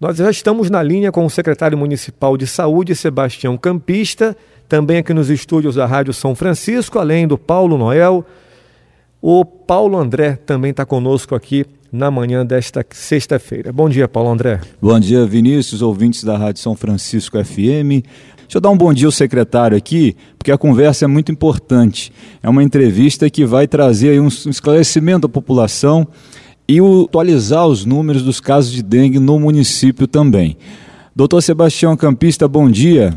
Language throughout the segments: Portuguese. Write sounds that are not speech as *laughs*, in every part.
Nós já estamos na linha com o secretário municipal de saúde, Sebastião Campista, também aqui nos estúdios da Rádio São Francisco, além do Paulo Noel. O Paulo André também está conosco aqui na manhã desta sexta-feira. Bom dia, Paulo André. Bom dia, Vinícius, ouvintes da Rádio São Francisco FM. Deixa eu dar um bom dia ao secretário aqui, porque a conversa é muito importante. É uma entrevista que vai trazer um esclarecimento à população e atualizar os números dos casos de dengue no município também. Doutor Sebastião Campista, bom dia.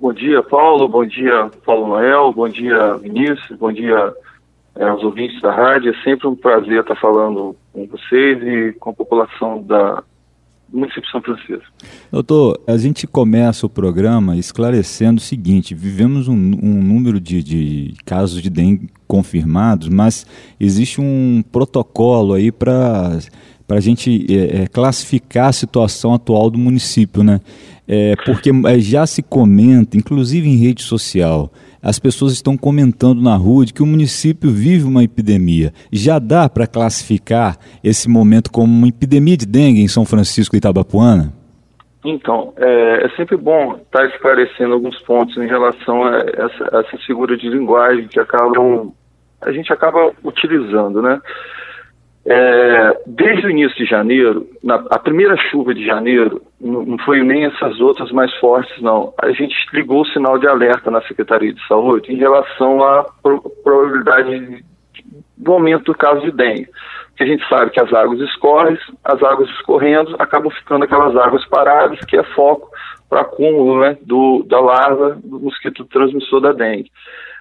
Bom dia, Paulo. Bom dia, Paulo Noel. Bom dia, Vinícius. Bom dia é, aos ouvintes da rádio. É sempre um prazer estar falando com vocês e com a população da, município São Francisco. Doutor, a gente começa o programa esclarecendo o seguinte: vivemos um, um número de, de, casos de dengue confirmados, mas existe um protocolo aí para para a gente é, é, classificar a situação atual do município, né? É, porque é, já se comenta, inclusive em rede social, as pessoas estão comentando na rua de que o município vive uma epidemia. Já dá para classificar esse momento como uma epidemia de dengue em São Francisco e Itabapuana? Então, é, é sempre bom estar esclarecendo alguns pontos em relação a essa, a essa figura de linguagem que acabam, a gente acaba utilizando, né? É, desde o início de janeiro, na, a primeira chuva de janeiro, não, foi nem essas outras mais fortes, não. A gente ligou o sinal de alerta na Secretaria de Saúde em relação à pro, probabilidade do aumento do caso de dengue. Porque a gente sabe que as águas escorrem, as águas escorrendo, acabam ficando aquelas águas paradas, que é foco para acúmulo né, do, da larva do mosquito transmissor da dengue.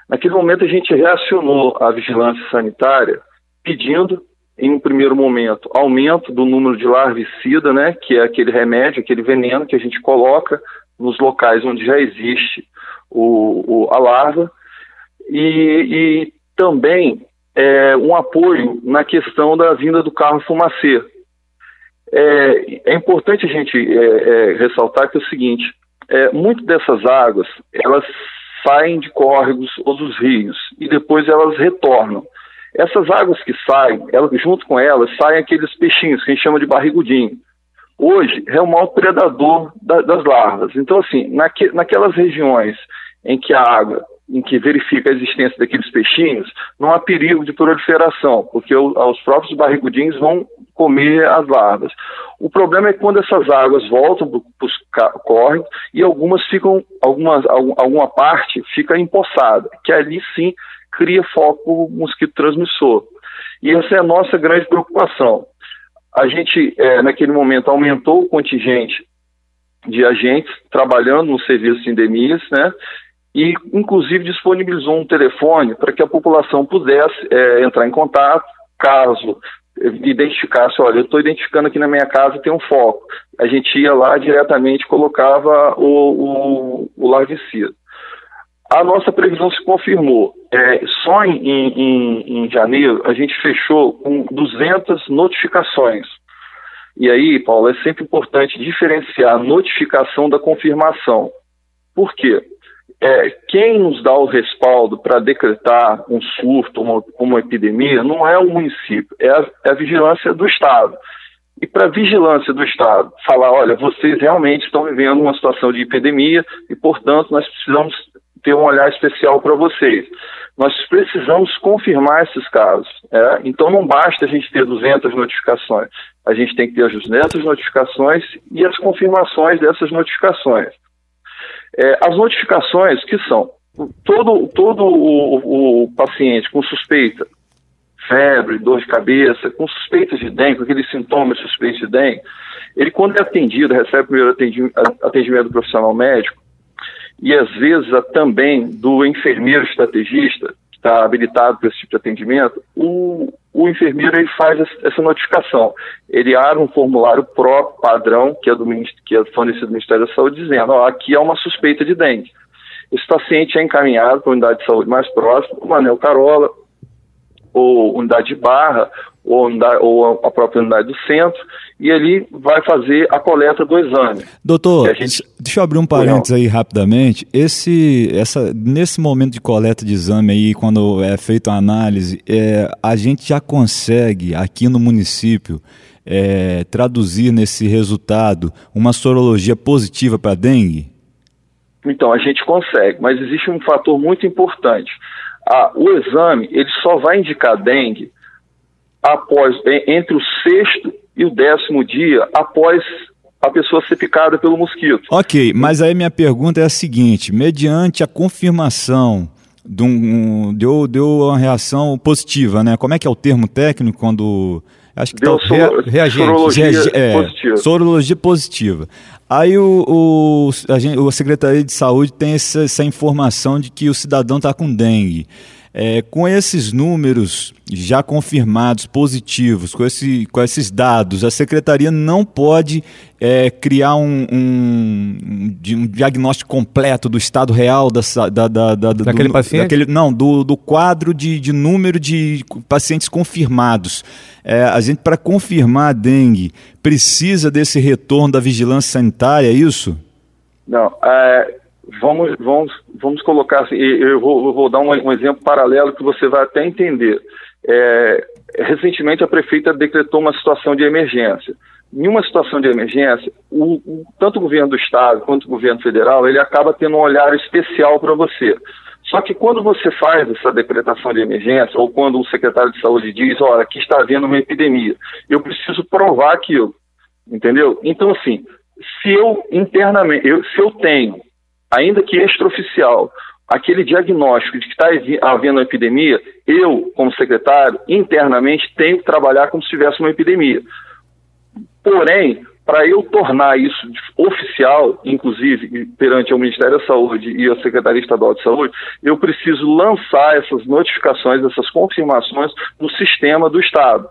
Naquele momento, a gente reacionou a vigilância sanitária pedindo em um primeiro momento, aumento do número de larvicida, né, que é aquele remédio, aquele veneno que a gente coloca nos locais onde já existe o, o a larva, e, e também é, um apoio na questão da vinda do carro fumacê. É, é importante a gente é, é ressaltar que é o seguinte, é, muito dessas águas, elas saem de córregos ou dos rios, e depois elas retornam. Essas águas que saem, elas, junto com elas, saem aqueles peixinhos que a gente chama de barrigudinho. Hoje é o maior predador da, das larvas. Então, assim, naque, naquelas regiões em que a água, em que verifica a existência daqueles peixinhos, não há perigo de proliferação, porque o, os próprios barrigudinhos vão comer as larvas. O problema é quando essas águas voltam para os córregos e algumas ficam, algumas, alguma parte fica empoçada, que ali sim cria foco mosquito transmissor. E essa é a nossa grande preocupação. A gente, é, naquele momento, aumentou o contingente de agentes trabalhando no serviço de endemias, né? E, inclusive, disponibilizou um telefone para que a população pudesse é, entrar em contato, caso identificasse, olha, eu estou identificando aqui na minha casa tem um foco. A gente ia lá diretamente colocava o, o, o larvicida a nossa previsão se confirmou. É, só em, em, em, janeiro a gente fechou com 200 notificações. E aí, Paulo, é sempre importante diferenciar a notificação da confirmação. Por quê? É, quem nos dá o respaldo para decretar um surto, uma, uma epidemia, não é o município, é a, é a vigilância do Estado. E para a vigilância do Estado falar, olha, vocês realmente estão vivendo uma situação de epidemia e, portanto, nós precisamos ter um olhar especial para vocês. Nós precisamos confirmar esses casos. É? Então não basta a gente ter 200 notificações. A gente tem que ter as 200 notificações e as confirmações dessas notificações. É, as notificações que são todo, todo o, o, paciente com suspeita, febre, dor de cabeça, com suspeita de dengue, com aqueles sintomas suspeitos de dengue, ele quando é atendido, recebe o primeiro atendimento, atendimento profissional médico, e às vezes também do enfermeiro estrategista, que está habilitado para esse tipo de atendimento, o, o enfermeiro ele faz essa notificação. Ele abre um formulário próprio, padrão, que é, do, que é fornecido do Ministério da Saúde, dizendo: ó, aqui é uma suspeita de dengue. Esse paciente é encaminhado para a unidade de saúde mais próxima, o Manel Carola, ou unidade de Barra, ou, unidade, ou a própria unidade do centro, e ali vai fazer a coleta do exame. Doutor, gente... deixa eu abrir um parênteses aí rapidamente. Esse, essa, nesse momento de coleta de exame aí, quando é feita a análise, é, a gente já consegue aqui no município é, traduzir nesse resultado uma sorologia positiva para dengue? Então, a gente consegue, mas existe um fator muito importante. Ah, o exame ele só vai indicar dengue após entre o sexto e o décimo dia após a pessoa ser picada pelo mosquito. Ok, mas aí minha pergunta é a seguinte: mediante a confirmação de um, deu, deu uma reação positiva, né? Como é que é o termo técnico quando acho que deu tá, reagente, sorologia é, positiva. Sorologia positiva. Aí o, o, a, gente, a Secretaria de Saúde tem essa, essa informação de que o cidadão está com dengue. É, com esses números já confirmados, positivos, com, esse, com esses dados, a secretaria não pode é, criar um, um, um, diagnóstico completo do estado real da, da, da, da daquele do, paciente? Daquele, não, do, do quadro de, de número de pacientes confirmados. É, a gente, para confirmar a dengue, precisa desse retorno da vigilância sanitária, é isso? Não, é, vamos, vamos, vamos colocar assim, eu vou, eu vou dar um, um, exemplo paralelo que você vai até entender. É, recentemente a prefeita decretou uma situação de emergência. Em uma situação de emergência, o, o, tanto o governo do estado quanto o governo federal, ele acaba tendo um olhar especial para você. Só que quando você faz essa decretação de emergência, ou quando o secretário de saúde diz, olha, aqui está havendo uma epidemia, eu preciso provar aquilo, entendeu? Então, assim, se eu internamente, eu, se eu tenho ainda que extraoficial, aquele diagnóstico de que está havendo uma epidemia, eu, como secretário, internamente tenho que trabalhar como se tivesse uma epidemia. Porém, para eu tornar isso oficial, inclusive perante o Ministério da Saúde e a Secretaria Estadual de Saúde, eu preciso lançar essas notificações, essas confirmações no sistema do Estado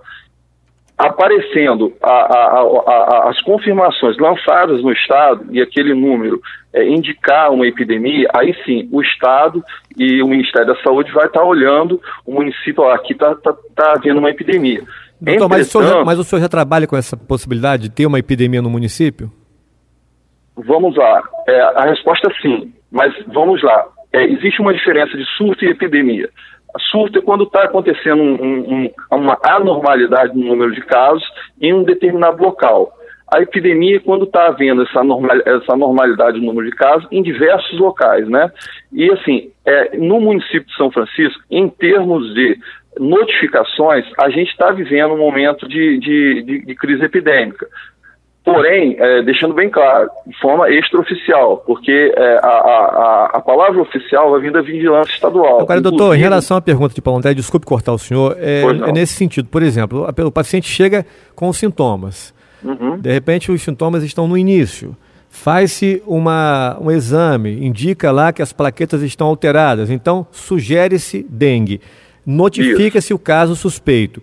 aparecendo a, a, a, as confirmações lançadas no Estado e aquele número é, indicar uma epidemia, aí sim o Estado e o Ministério da Saúde vai estar olhando o município, ó, aqui está tá, tá havendo uma epidemia. Doutor, mas, o senhor já, mas o senhor já trabalha com essa possibilidade de ter uma epidemia no município? Vamos lá. É, a resposta é sim, mas vamos lá. É, existe uma diferença de surto e epidemia. Surto é quando está acontecendo um, um, uma anormalidade no número de casos em um determinado local. A epidemia é quando está havendo essa, normal, essa normalidade no número de casos em diversos locais, né? E assim, é, no município de São Francisco, em termos de notificações, a gente está vivendo um momento de, de, de, de crise epidêmica. Porém, é, deixando bem claro, de forma extraoficial, porque é, a, a, a, palavra oficial vai vir da vigilância estadual. Agora, doutor, em relação à pergunta de Paulo André, desculpe cortar o senhor, é, é nesse sentido. Por exemplo, o paciente chega com sintomas. Uhum. De repente, os sintomas estão no início. Faz-se um exame, indica lá que as plaquetas estão alteradas. Então, sugere-se dengue. Notifica-se o caso suspeito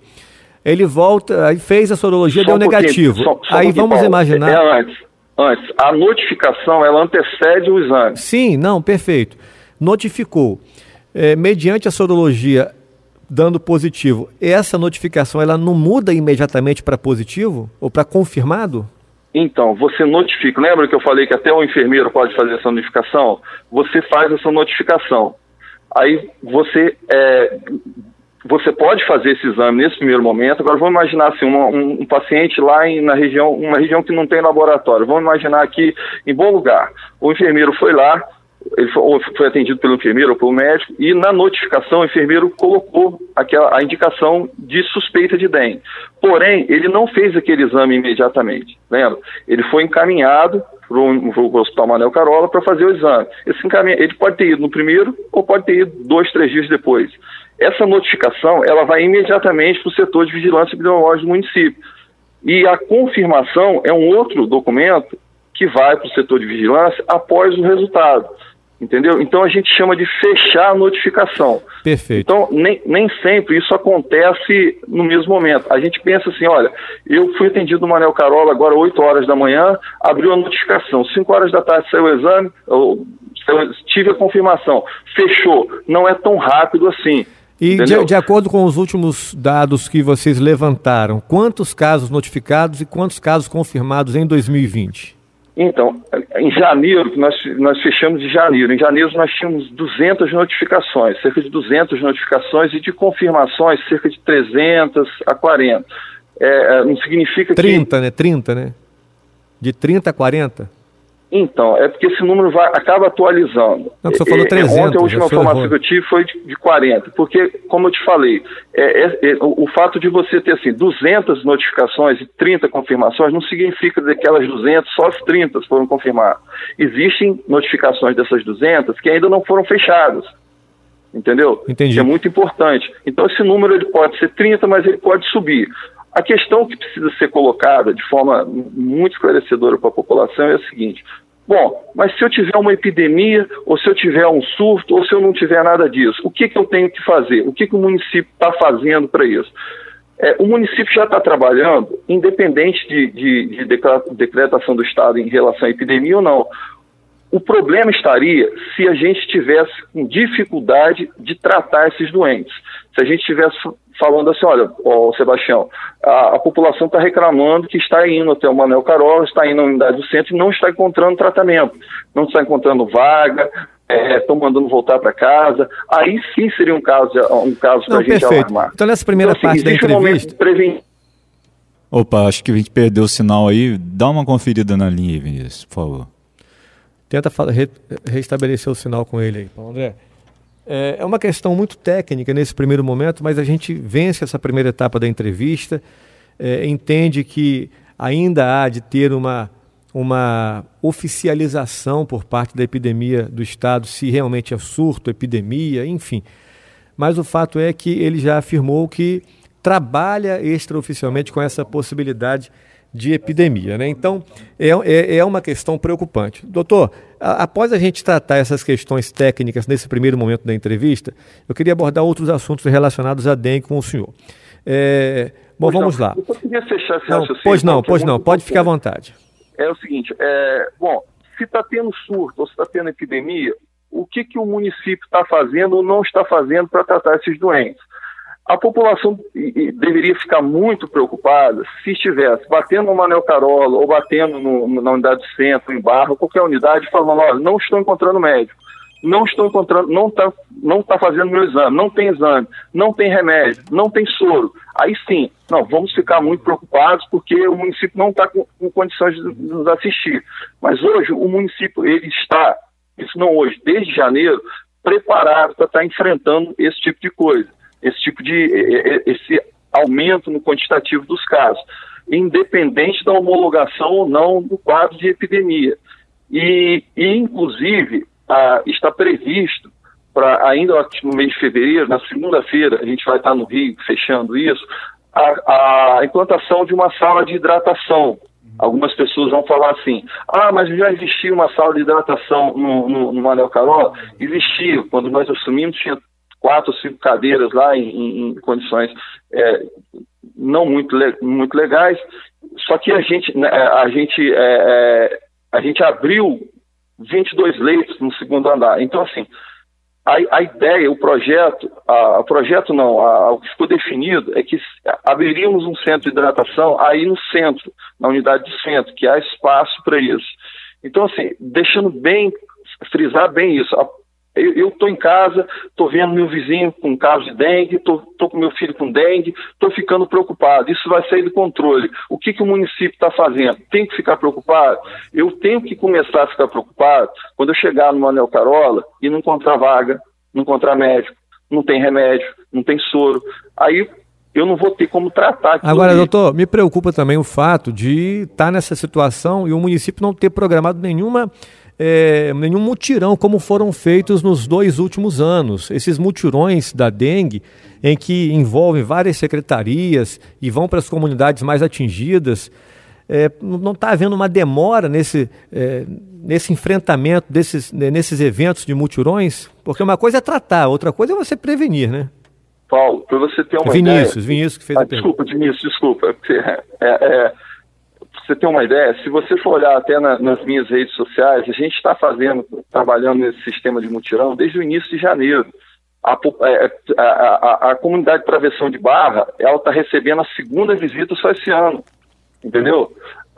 ele volta, aí fez a sorologia, só deu um negativo. Só, só aí vamos Paulo, imaginar. É antes, antes. A notificação ela antecede o exame. Sim, não, perfeito. Notificou. É, mediante a sorologia dando positivo, essa notificação ela não muda imediatamente para positivo ou para confirmado? Então, você notifica. Lembra que eu falei que até o enfermeiro pode fazer essa notificação? Você faz essa notificação. Aí você é, você pode fazer esse exame nesse primeiro momento. Agora vamos imaginar assim, um, um, paciente lá em, na região, uma região que não tem laboratório. Vamos imaginar aqui em bom lugar. O enfermeiro foi lá, ele foi, foi, atendido pelo enfermeiro ou pelo médico, e na notificação o enfermeiro colocou aquela, a indicação de suspeita de dengue. Porém, ele não fez aquele exame imediatamente, lembra? Ele foi encaminhado para o Hospital Manel Carola para fazer o exame. Esse encaminha, ele pode ter ido no primeiro ou pode ter ido dois, três dias depois. Essa notificação ela vai imediatamente para o setor de vigilância epidemiológica do município. E a confirmação é um outro documento que vai para o setor de vigilância após o resultado. Entendeu? Então a gente chama de fechar a notificação. Perfeito. Então, nem, nem sempre isso acontece no mesmo momento. A gente pensa assim: olha, eu fui atendido no Manel Carola agora 8 horas da manhã, abriu a notificação, 5 horas da tarde saiu o exame, eu, tive a confirmação, fechou. Não é tão rápido assim. E de, de, acordo com os últimos dados que vocês levantaram, quantos casos notificados e quantos casos confirmados em 2020? Então, em janeiro, nós, nós fechamos de janeiro, em janeiro nós tínhamos 200 notificações, cerca de 200 notificações e de confirmações, cerca de 300 a 40. é, não significa 30, que... 30, né? 30, né? De 30 a 40? Então, é porque esse número vai, acaba atualizando. Não, você falou 300. Ontem a última informação que eu tive foi de, de 40, porque, como eu te falei, é, é, é, o, o, fato de você ter assim, 200 notificações e 30 confirmações não significa que aquelas 200, só as 30 foram confirmadas. Existem notificações dessas 200 que ainda não foram fechadas. Entendeu? Entendi. Que é muito importante. Então, esse número ele pode ser 30, mas ele pode subir. A questão que precisa ser colocada de forma muito esclarecedora para a população é a seguinte: bom, mas se eu tiver uma epidemia, ou se eu tiver um surto, ou se eu não tiver nada disso, o que, que eu tenho que fazer? O que, que o município está fazendo para isso? É, o município já está trabalhando, independente de, de, de decretação do Estado em relação à epidemia ou não. O problema estaria se a gente tivesse com dificuldade de tratar esses doentes. Se a gente tivesse falando assim, olha, ó, Sebastião, a, a população está reclamando que está indo até o Manuel Carol, está indo na unidade do centro e não está encontrando tratamento, não está encontrando vaga, estão é, mandando voltar para casa, aí sim seria um caso, um caso para a gente perfeito. alarmar. Então nessa primeira então, assim, parte da entrevista... Um Opa, acho que a gente perdeu o sinal aí. Dá uma conferida na linha, Vinícius, por favor. Tenta re restabelecer o sinal com ele aí, Paulo André. É, é uma questão muito técnica nesse primeiro momento, mas a gente vence essa primeira etapa da entrevista, é, entende que ainda há de ter uma, uma oficialização por parte da epidemia do Estado, se realmente é surto, epidemia, enfim. Mas o fato é que ele já afirmou que trabalha extraoficialmente com essa possibilidade de epidemia. Né? Então, é, é, é, uma questão preocupante. Doutor, a, após a gente tratar essas questões técnicas nesse primeiro momento da entrevista, eu queria abordar outros assuntos relacionados à dengue com o senhor. É, bom, pois vamos não, lá. Eu queria fechar esse não, Pois não, pois não, pode ficar à vontade. É o seguinte, é, bom, se está tendo surto ou se está tendo epidemia, o que, que o município está fazendo ou não está fazendo para tratar esses doentes? A população deveria ficar muito preocupada se estivesse batendo no Manel Carola ou batendo no, na unidade de centro, em Barra, qualquer unidade, falando, olha, não estou encontrando médico, não estou encontrando, não está não tá fazendo meu exame, não tem exame, não tem remédio, não tem soro. Aí sim, não, vamos ficar muito preocupados porque o município não está com, com condições de nos assistir. Mas hoje o município ele está, isso não hoje, desde janeiro, preparado para estar enfrentando esse tipo de coisa esse tipo de esse aumento no quantitativo dos casos, independente da homologação ou não do quadro de epidemia. E, e inclusive, ah, está previsto para ainda no mês de fevereiro, na segunda-feira, a gente vai estar no Rio fechando isso, a, a implantação de uma sala de hidratação. Algumas pessoas vão falar assim: ah, mas já existia uma sala de hidratação no, no, no Manel Carol? Existia. Quando nós assumimos, tinha quatro cinco cadeiras lá em, em, condições é, não muito, muito legais, só que a gente, né, a gente, é, é a gente abriu 22 leitos no segundo andar. Então, assim, a, a ideia, o projeto, o projeto não, a, o que ficou definido é que abriríamos um centro de hidratação aí no centro, na unidade de centro, que há espaço para isso. Então, assim, deixando bem, frisar bem isso, a, eu estou em casa, estou vendo meu vizinho com caso de dengue, estou com meu filho com dengue, estou ficando preocupado. Isso vai sair do controle. O que, que o município está fazendo? Tem que ficar preocupado? Eu tenho que começar a ficar preocupado quando eu chegar no Manel Carola e não encontrar vaga, não encontrar médico, não tem remédio, não tem soro. Aí eu não vou ter como tratar. Agora, ali. doutor, me preocupa também o fato de estar tá nessa situação e o município não ter programado nenhuma é, nenhum mutirão como foram feitos nos dois últimos anos. Esses mutirões da dengue, em que envolvem várias secretarias e vão para as comunidades mais atingidas, é, não está havendo uma demora nesse, é, nesse enfrentamento desses, né, nesses eventos de mutirões? Porque uma coisa é tratar, outra coisa é você prevenir, né? Paulo, para você ter uma Vinícius, ideia... Vinícius que fez ah, a pergunta. Desculpa, Vinícius, desculpa. *laughs* É, é, você ter uma ideia, se você for olhar até na, nas minhas redes sociais, a gente está fazendo, trabalhando nesse sistema de mutirão desde o início de janeiro. A, é, a, a, a comunidade de travessão de barra, ela está recebendo a segunda visita só esse ano, entendeu?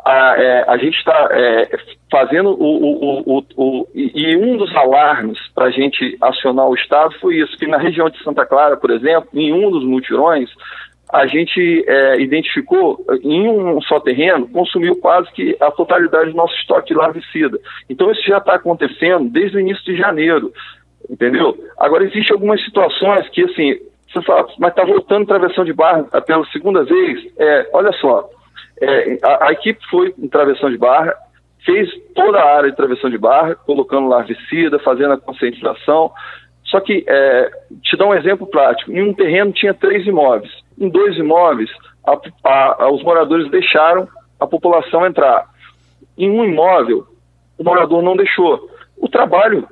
A, é, a gente está é, fazendo o, o, o, o, e um dos alarmes para a gente acionar o Estado foi isso, que na região de Santa Clara, por exemplo, em um dos mutirões, a gente é, identificou em um só terreno, consumiu quase que a totalidade do nosso estoque de larvicida. Então isso já está acontecendo desde o início de janeiro, entendeu? Agora existem algumas situações que assim, você fala, mas está voltando travessão de barra pela segunda vez? É, olha só, é, a, a, equipe foi em travessão de barra, fez toda a área de travessão de barra, colocando larvicida, fazendo a conscientização. Só que, é, te dar um exemplo prático, em um terreno tinha três imóveis em dois imóveis, a, a, a, os moradores deixaram a população entrar. Em um imóvel, o morador não deixou. O trabalho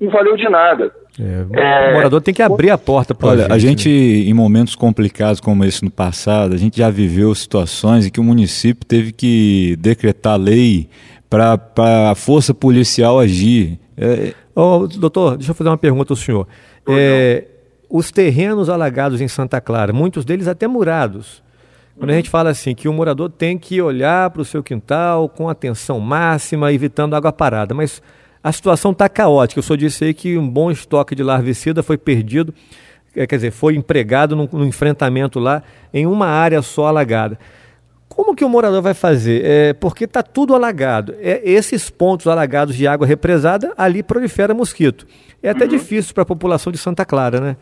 não valeu de nada. É, o morador tem que abrir a porta para Olha, a gente, né? em momentos complicados como esse no passado, a gente já viveu situações em que o município teve que decretar lei para a força policial agir. É... Oh, doutor, deixa eu fazer uma pergunta ao senhor. É, os terrenos alagados em Santa Clara, muitos deles até murados. Quando a gente fala assim que o morador tem que olhar para o seu quintal com atenção máxima, evitando água parada, mas a situação está caótica. Eu só disse aí que um bom estoque de larvicida foi perdido, é, quer dizer, foi empregado no, no enfrentamento lá em uma área só alagada. Como que o morador vai fazer? É, porque está tudo alagado. É, esses pontos alagados de água represada, ali prolifera mosquito. É até uhum. difícil para a população de Santa Clara, né?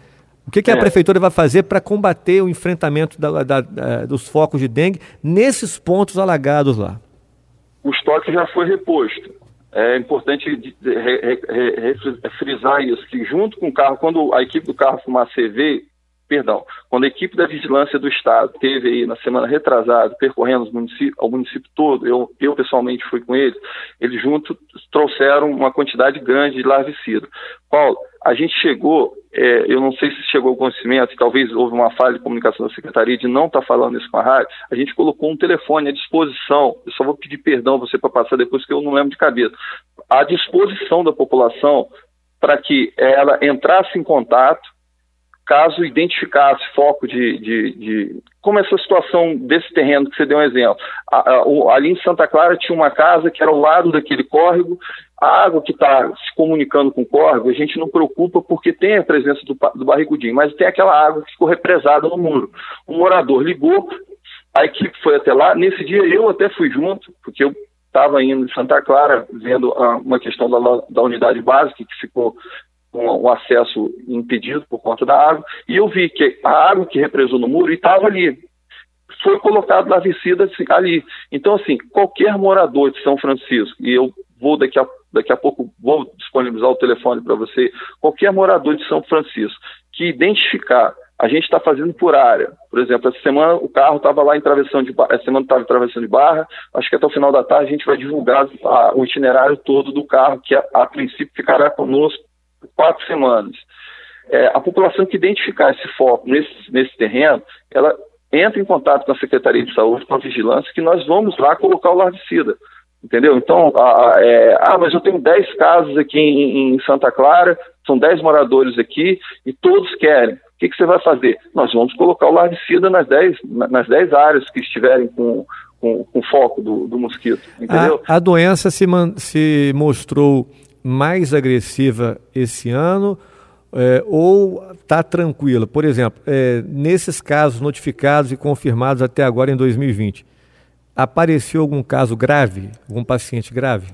O que, que a é. prefeitura vai fazer para combater o enfrentamento da, da, da, dos focos de dengue nesses pontos alagados lá? O estoque já foi reposto. É importante frisar isso, que junto com o carro, quando a equipe do carro Fumar CV perdão, quando a equipe da vigilância do Estado teve aí na semana retrasada, percorrendo o município, ao município todo, eu, eu pessoalmente fui com eles, eles juntos trouxeram uma quantidade grande de larvicida. Paulo, a gente chegou, é, eu não sei se chegou ao conhecimento, talvez houve uma falha de comunicação da Secretaria de não estar tá falando isso com a rádio, a gente colocou um telefone à disposição, eu só vou pedir perdão você para passar depois que eu não lembro de cabeça, à disposição da população para que ela entrasse em contato caso identificasse foco de, de, de, como essa situação desse terreno que você deu um exemplo. A, a, o, ali em Santa Clara tinha uma casa que era ao lado daquele córrego, a água que está se comunicando com o córrego, a gente não preocupa porque tem a presença do, do barrigudinho, mas tem aquela água que ficou represada no muro. O morador ligou, a equipe foi até lá, nesse dia eu até fui junto, porque eu estava indo em Santa Clara vendo a, uma questão da, da unidade básica que ficou com o acesso impedido por conta da água, e eu vi que a água que represou no muro estava ali. Foi colocado larvicida assim, ali. Então, assim, qualquer morador de São Francisco, e eu vou daqui a, daqui a pouco vou disponibilizar o telefone para você, qualquer morador de São Francisco que identificar a gente está fazendo por área. Por exemplo, essa semana o carro estava lá em travessão de barra, essa semana estava em travessão de barra, acho que até o final da tarde a gente vai divulgar a, o itinerário todo do carro, que a, a princípio ficará conosco quatro semanas. É, a população que identificar esse foco nesse, nesse terreno, ela entra em contato com a Secretaria de Saúde, com a vigilância, que nós vamos lá colocar o larvicida. Entendeu? Então, a, a, é, ah, mas eu tenho 10 casos aqui em, em, Santa Clara, são 10 moradores aqui e todos querem. O que, que você vai fazer? Nós vamos colocar o larvicida nas 10, nas 10 áreas que estiverem com, com, com foco do, do mosquito. Entendeu? A, a doença se, man, se mostrou mais agressiva esse ano é, ou está tranquila? Por exemplo, é, nesses casos notificados e confirmados até agora em 2020, apareceu algum caso grave, algum paciente grave?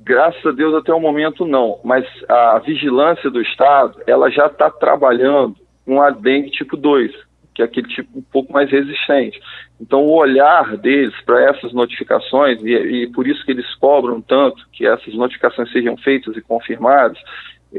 Graças a Deus até o momento não, mas a vigilância do Estado ela já está trabalhando com a dengue tipo 2, que é aquele tipo um pouco mais resistente. Então, o olhar deles para essas notificações, e, e, por isso que eles cobram tanto que essas notificações sejam feitas e confirmadas,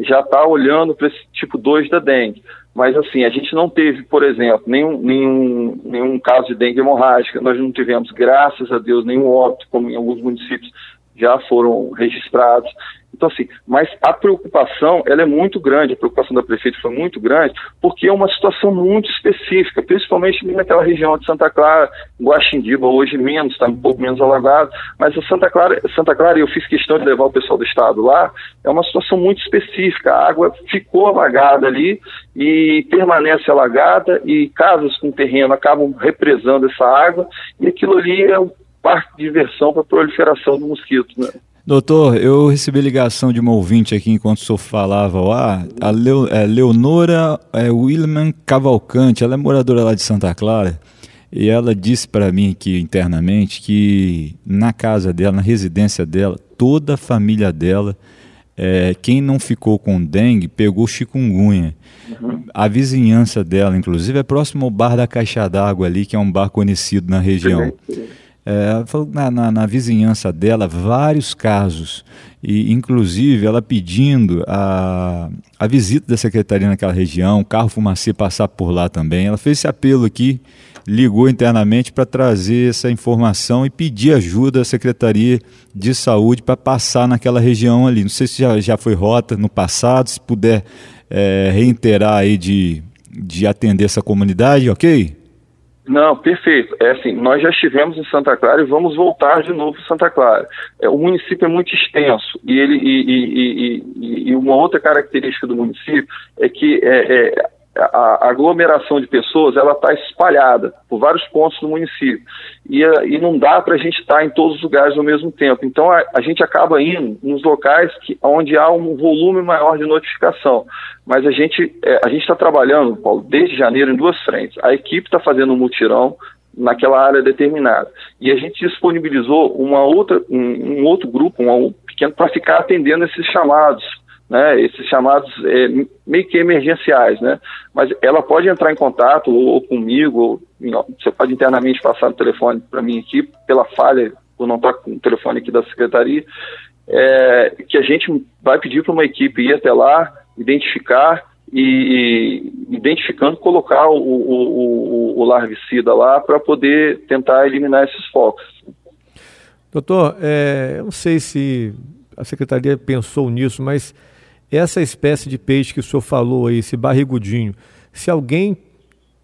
já está olhando para esse tipo 2 da dengue. Mas, assim, a gente não teve, por exemplo, nenhum, nenhum, nenhum caso de dengue hemorrágica, nós não tivemos, graças a Deus, nenhum óbito, como em alguns municípios já foram registrados. Então, assim, mas a preocupação, ela é muito grande, a preocupação da prefeita foi muito grande, porque é uma situação muito específica, principalmente naquela região de Santa Clara, Guaxindiba, hoje menos, está um pouco menos alagado, mas a Santa Clara, Santa Clara, eu fiz questão de levar o pessoal do estado lá, é uma situação muito específica, a água ficou alagada ali e permanece alagada e casas com terreno acabam represando essa água e aquilo ali é um parque de diversão para a proliferação do mosquito, né? Doutor, eu recebi ligação de uma ouvinte aqui enquanto o senhor falava lá, a Leo, é, Leonora é, Wilman Cavalcante, ela é moradora lá de Santa Clara, e ela disse para mim aqui internamente que na casa dela, na residência dela, toda a família dela, é, quem não ficou com dengue pegou chikungunya. Uhum. A vizinhança dela, inclusive, é próximo ao bar da Caixa d'Água ali, que é um bar conhecido na região. Uhum. É, na, na, na, vizinhança dela vários casos e inclusive ela pedindo a, a visita da secretaria naquela região, o carro fumacê passar por lá também. Ela fez esse apelo aqui, ligou internamente para trazer essa informação e pedir ajuda à secretaria de saúde para passar naquela região ali. Não sei se já, já foi rota no passado, se puder é, reiterar aí de, de atender essa comunidade, ok? Não, perfeito. É assim, nós já estivemos em Santa Clara e vamos voltar de novo em Santa Clara. É, o município é muito extenso e ele e, e, e, e, uma outra característica do município é que é, é, a aglomeração de pessoas ela está espalhada por vários pontos do município e, eh, e não dá para a gente estar tá em todos os lugares ao mesmo tempo. Então a, a, gente acaba indo nos locais que, onde há um volume maior de notificação. Mas a gente é, a gente está trabalhando, Paulo, desde janeiro em duas frentes. A equipe está fazendo um mutirão naquela área determinada e a gente disponibilizou uma outra um, um outro grupo, um pequeno para ficar atendendo esses chamados né, esses chamados é, meio que emergenciais, né? Mas ela pode entrar em contato ou, ou comigo, ou, você pode internamente passar o telefone para mim aqui, pela falha, por não estar com o telefone aqui da secretaria, é, que a gente vai pedir para uma equipe ir até lá, identificar e, e identificando, colocar o, o, o, o larvicida lá para poder tentar eliminar esses focos. Doutor, é, eu não sei se a secretaria pensou nisso, mas essa espécie de peixe que o senhor falou aí, esse barrigudinho, se alguém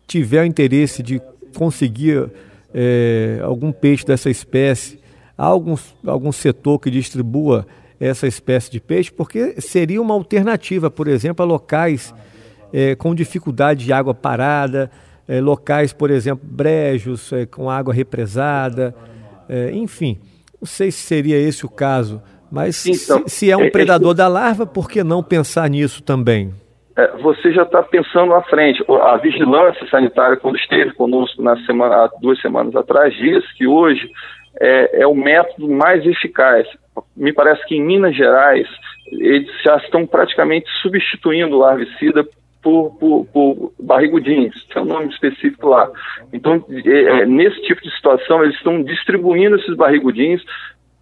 tiver interesse de conseguir é, algum peixe dessa espécie, há algum, algum setor que distribua essa espécie de peixe, porque seria uma alternativa, por exemplo, a locais é, com dificuldade de água parada, é, locais, por exemplo, brejos é, com água represada, é, enfim. Não sei se seria esse o caso mas então, se, se, é um é, é predador é, da larva, por que não pensar nisso também? É, você já está pensando à frente. A vigilância sanitária, quando esteve conosco na semana, há duas semanas atrás, disse que hoje é, é o método mais eficaz. Me parece que em Minas Gerais eles já estão praticamente substituindo o larvicida por, por, por, barrigudinhos, tem um nome específico lá. Então, é, nesse tipo de situação, eles estão distribuindo esses barrigudinhos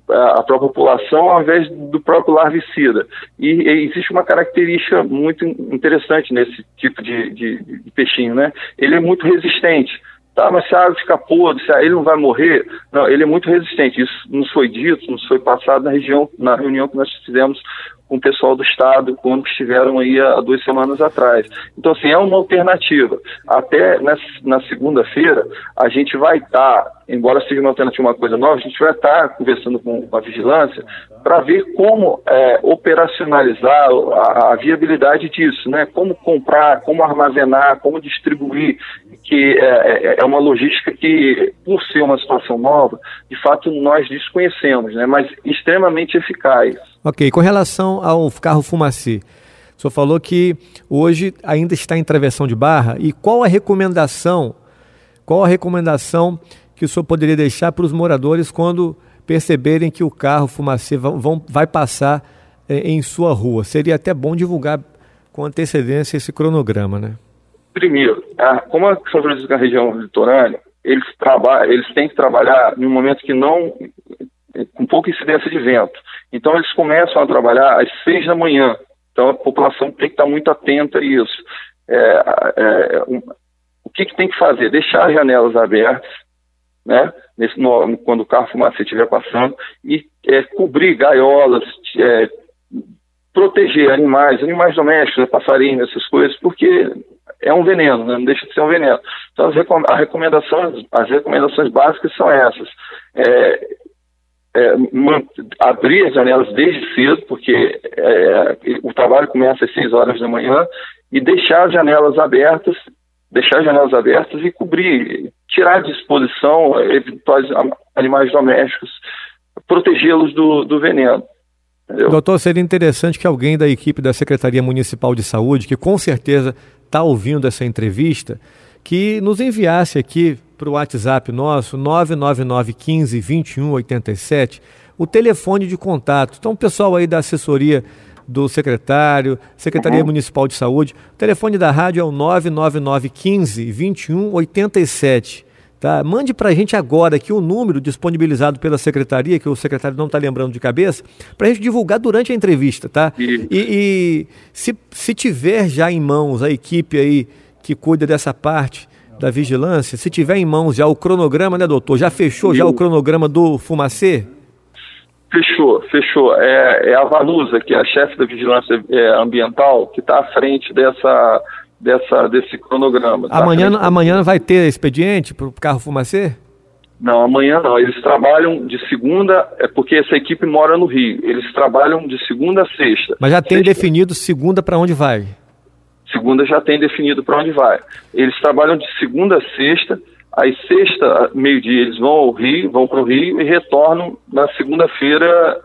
a própria população ao invés do próprio larvicida. E, e, existe uma característica muito interessante nesse tipo de, de, de, peixinho, né? Ele é muito resistente. Tá, mas se a água ficar podre, se ele não vai morrer, não, ele é muito resistente. Isso nos foi dito, nos foi passado na região, na reunião que nós fizemos com o pessoal do Estado quando estiveram aí há duas semanas atrás. Então, assim, é uma alternativa. Até na, na segunda-feira, a gente vai estar, tá, embora seja uma alternativa uma coisa nova, a gente vai estar tá conversando com a vigilância para ver como é, operacionalizar a, a, viabilidade disso, né? Como comprar, como armazenar, como distribuir, que é, é, é uma logística que, por ser uma situação nova, de fato nós desconhecemos, né? Mas extremamente eficaz. Ok, com relação ao carro fumacê, o senhor falou que hoje ainda está em travessão de barra e qual a recomendação, qual a recomendação que o senhor poderia deixar para os moradores quando perceberem que o carro fumacê vão, vão vai passar é, em sua rua? Seria até bom divulgar com antecedência esse cronograma, né? Primeiro, a, como a São Francisco é uma região litorânea, eles, eles têm que trabalhar um momento que não com pouca incidência de vento. Então eles começam a trabalhar às seis da manhã. Então a população tem que estar muito atenta a isso. É, é, um, o que, que, tem que fazer? Deixar as janelas abertas, né? Nesse, no, quando o carro fumacê estiver passando, e é, cobrir gaiolas, é, proteger animais, animais domésticos, né, passarinhos, essas coisas, porque é um veneno, né? não deixa de ser um veneno. Então as, recomendações, as recomendações básicas são essas. É, é, abrir as janelas desde cedo, porque é, o trabalho começa às 6 horas da manhã, e deixar as janelas abertas, deixar as janelas abertas e cobrir, tirar de exposição eventuais animais domésticos protegê-los do, do veneno. Entendeu? Doutor, seria interessante que alguém da equipe da Secretaria Municipal de Saúde, que com certeza está ouvindo essa entrevista, que nos enviasse aqui para o WhatsApp nosso, 999 15 21 87, o telefone de contato. Então, o pessoal aí da assessoria do secretário, Secretaria uhum. Municipal de Saúde, o telefone da rádio é o 999 15 21 87. Tá? Mande para a gente agora aqui o número disponibilizado pela secretaria, que o secretário não está lembrando de cabeça, para a gente divulgar durante a entrevista. Tá? E, e se, se tiver já em mãos a equipe aí que cuida dessa parte da vigilância, se tiver em mãos já o cronograma, né, doutor? Já fechou já o cronograma do Fumacê? Fechou, fechou. É, é a Vanusa, que é a chefe da vigilância é, ambiental, que está à frente dessa dessa, desse cronograma. Tá? Amanhã, amanhã vai ter expediente para o carro fumacê? Não, amanhã não. Eles trabalham de segunda, é porque essa equipe mora no Rio. Eles trabalham de segunda a sexta. Mas já tem sexta. definido segunda para onde vai? Segunda já tem definido para onde vai. Eles trabalham de segunda a sexta. Aí sexta, meio-dia, eles vão ao Rio, vão para o Rio e retornam na segunda-feira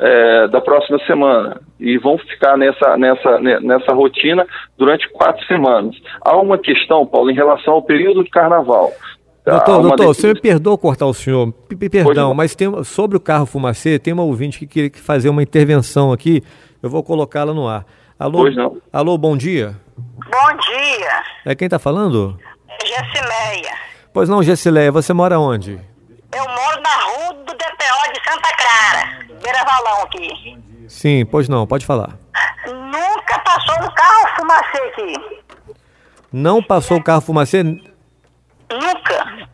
é, da próxima semana e vão ficar nessa, nessa, nessa rotina durante quatro semanas. Há uma questão, Paulo, em relação ao período de carnaval. Doutor, doutor, você me perdoa cortar o senhor, perdão, mas tem, sobre o carro fumacê, tem uma ouvinte que queria fazer uma intervenção aqui, eu vou colocá-la no ar. Alô, pois não. alô, bom dia. Bom dia. É quem está falando? Gessileia. Pois não, Gessileia, você mora onde? Eu moro na rua do DPO de Santa Clara. Beira Valão aqui. Sim, pois não, pode falar. Nunca passou um carro fumacê aqui. Não passou o carro fumacê? Nunca.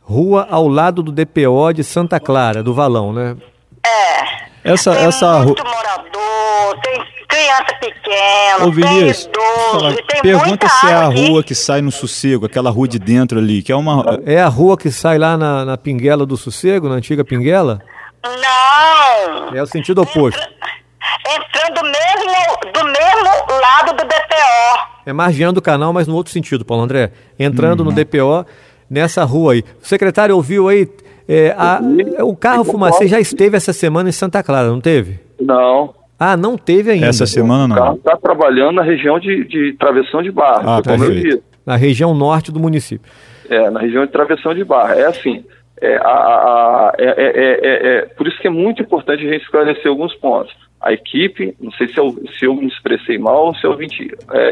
Rua ao lado do DPO de Santa Clara, do Valão, né? É. Essa, tem essa muito morador, tem criança pequena, Ô, Vinícius, tem idoso, tem pergunta se é a rua aqui. que sai no Sossego, aquela rua de dentro ali, que é uma... É a rua que sai lá na, na Pinguela do Sossego, na antiga Pinguela? Não. É o sentido oposto. entrando mesmo, do mesmo lado do DPO. É margeando o canal, mas no outro sentido, Paulo André. Entrando uhum. no DPO, nessa rua aí. O secretário ouviu aí, é, a, o carro fumacê já esteve essa semana em Santa Clara, não teve? Não. Ah, não teve ainda. Essa semana não. O carro está trabalhando na região de, de Travessão de Barra, ah, como eu disse. Na região norte do município. É, na região de Travessão de Barra. É assim, é, a, a, é, é, é, por isso que é muito importante a gente esclarecer alguns pontos. A equipe, não sei se eu, se eu me expressei mal ou se eu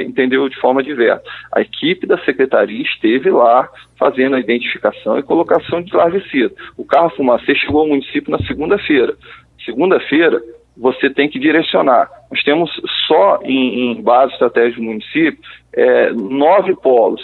entendeu de forma diversa. A equipe da secretaria esteve lá fazendo a identificação e colocação de larvicida. O carro fumacê chegou ao município na segunda-feira. Segunda-feira, você tem que direcionar. Nós temos só em, em base estratégica do município é, nove polos,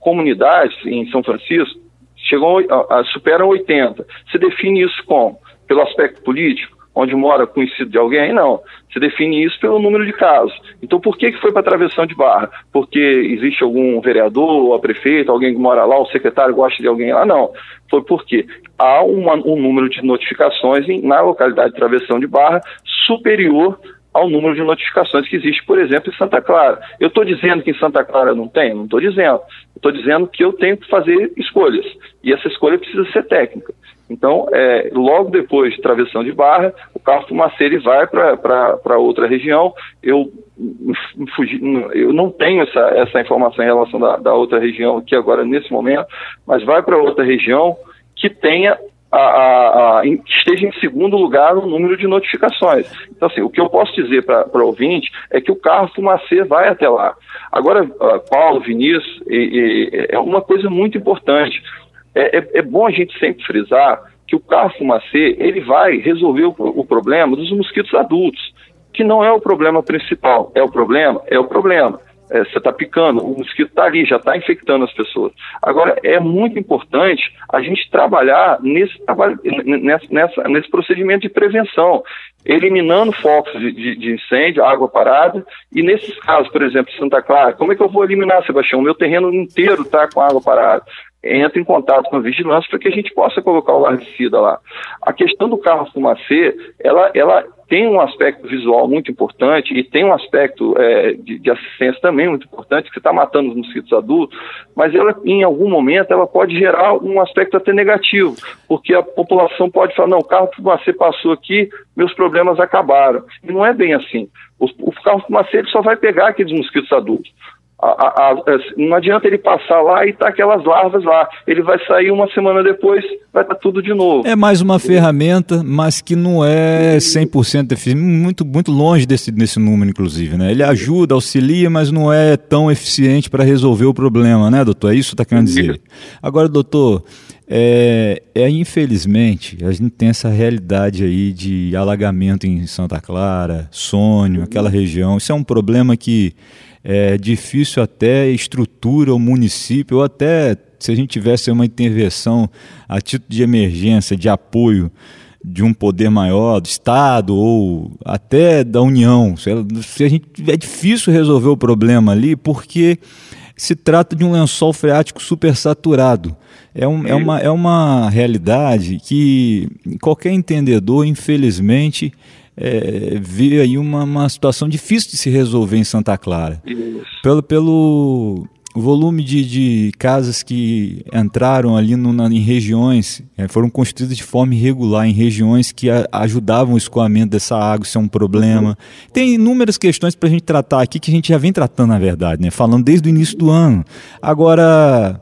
comunidades em São Francisco chegam a, a, superam 80. Você define isso como? Pelo aspecto político? Onde mora conhecido de alguém? Não. Você define isso pelo número de casos. Então, por que, que foi para travessão de barra? Porque existe algum vereador, ou a prefeita, alguém que mora lá, o secretário gosta de alguém lá? Não. Foi porque há uma, um número de notificações em, na localidade de travessão de barra superior ao número de notificações que existe, por exemplo, em Santa Clara. Eu estou dizendo que em Santa Clara não tem? Não estou dizendo. Estou dizendo que eu tenho que fazer escolhas. E essa escolha precisa ser técnica. Então, é, logo depois de travessão de barra, o carro fumaceiro vai para outra região. Eu, fugi, eu não tenho essa, essa informação em relação da, da outra região aqui agora, nesse momento, mas vai para outra região que tenha a, a, a, esteja em segundo lugar no número de notificações. Então, assim, o que eu posso dizer para o ouvinte é que o carro fumacê vai até lá. Agora, uh, Paulo, Vinícius, e, e, é uma coisa muito importante. É, é, é, bom a gente sempre frisar que o carro fumacê ele vai resolver o, o problema dos mosquitos adultos, que não é o problema principal. É o problema? É o problema é, você está picando, o mosquito está ali, já está infectando as pessoas. Agora, é muito importante a gente trabalhar nesse, nessa, nesse procedimento de prevenção, eliminando focos de, de, de, incêndio, água parada, e nesses casos, por exemplo, Santa Clara, como é que eu vou eliminar, Sebastião? Meu terreno inteiro está com água parada entra em contato com a vigilância para que a gente possa colocar o largicida lá. A questão do carro fumacê, ela, ela tem um aspecto visual muito importante e tem um aspecto é, de, de, assistência também muito importante, que está matando os mosquitos adultos, mas ela, em algum momento, ela pode gerar um aspecto até negativo, porque a população pode falar, não, o carro fumacê passou aqui, meus problemas acabaram. E não é bem assim. O, o carro fumacê ele só vai pegar aqueles mosquitos adultos. A, a, a, não adianta ele passar lá e estar tá aquelas larvas lá. Ele vai sair uma semana depois, vai estar tá tudo de novo. É mais uma ferramenta, mas que não é 100% eficiente, muito, muito longe desse, desse número, inclusive. Né? Ele ajuda, auxilia, mas não é tão eficiente para resolver o problema, né, doutor? É isso que está querendo dizer. Agora, doutor, é, é, infelizmente, a gente tem essa realidade aí de alagamento em Santa Clara, Sônio, aquela região. Isso é um problema que é difícil até estrutura o município, ou até se a gente tivesse uma intervenção a título de emergência, de apoio de um poder maior, do Estado ou até da União. Se a gente, é difícil resolver o problema ali porque se trata de um lençol freático supersaturado. É, um, é, uma, é uma realidade que qualquer entendedor, infelizmente, é, vê aí uma, uma situação difícil de se resolver em Santa Clara. Isso. Pelo, pelo volume de, de casas que entraram ali no, na, em regiões, é, foram construídas de forma irregular, em regiões que a, ajudavam o escoamento dessa água, isso é um problema. Uhum. Tem inúmeras questões para a gente tratar aqui que a gente já vem tratando, na verdade, né? falando desde o início do ano. Agora